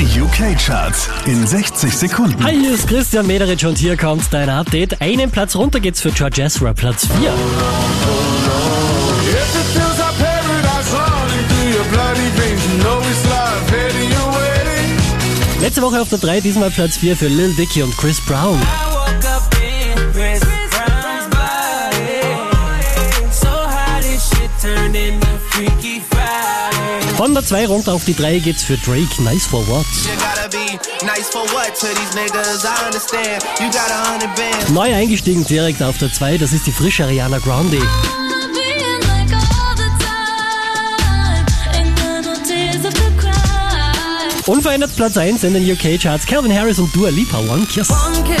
Die UK-Charts in 60 Sekunden. Hi, hier ist Christian Mederich und hier kommt dein Update. Einen Platz runter geht's für George Ezra, Platz 4. If it feels like paradise running through your bloody veins, you know it's life heading your way. Letzte Woche auf der 3, diesmal Platz 4 für Lil Dicky und Chris Brown. Von der 2 runter auf die 3 geht's für Drake, Nice for What. You gotta be nice for what to these niggas? I understand. You got a hundred bands. Neu eingestiegen direkt auf der 2, das ist die frische Ariana Grande. Like. Unverändert Platz 1 in den UK-Charts, Calvin Harris und Dua Lipa, One Kiss. One kiss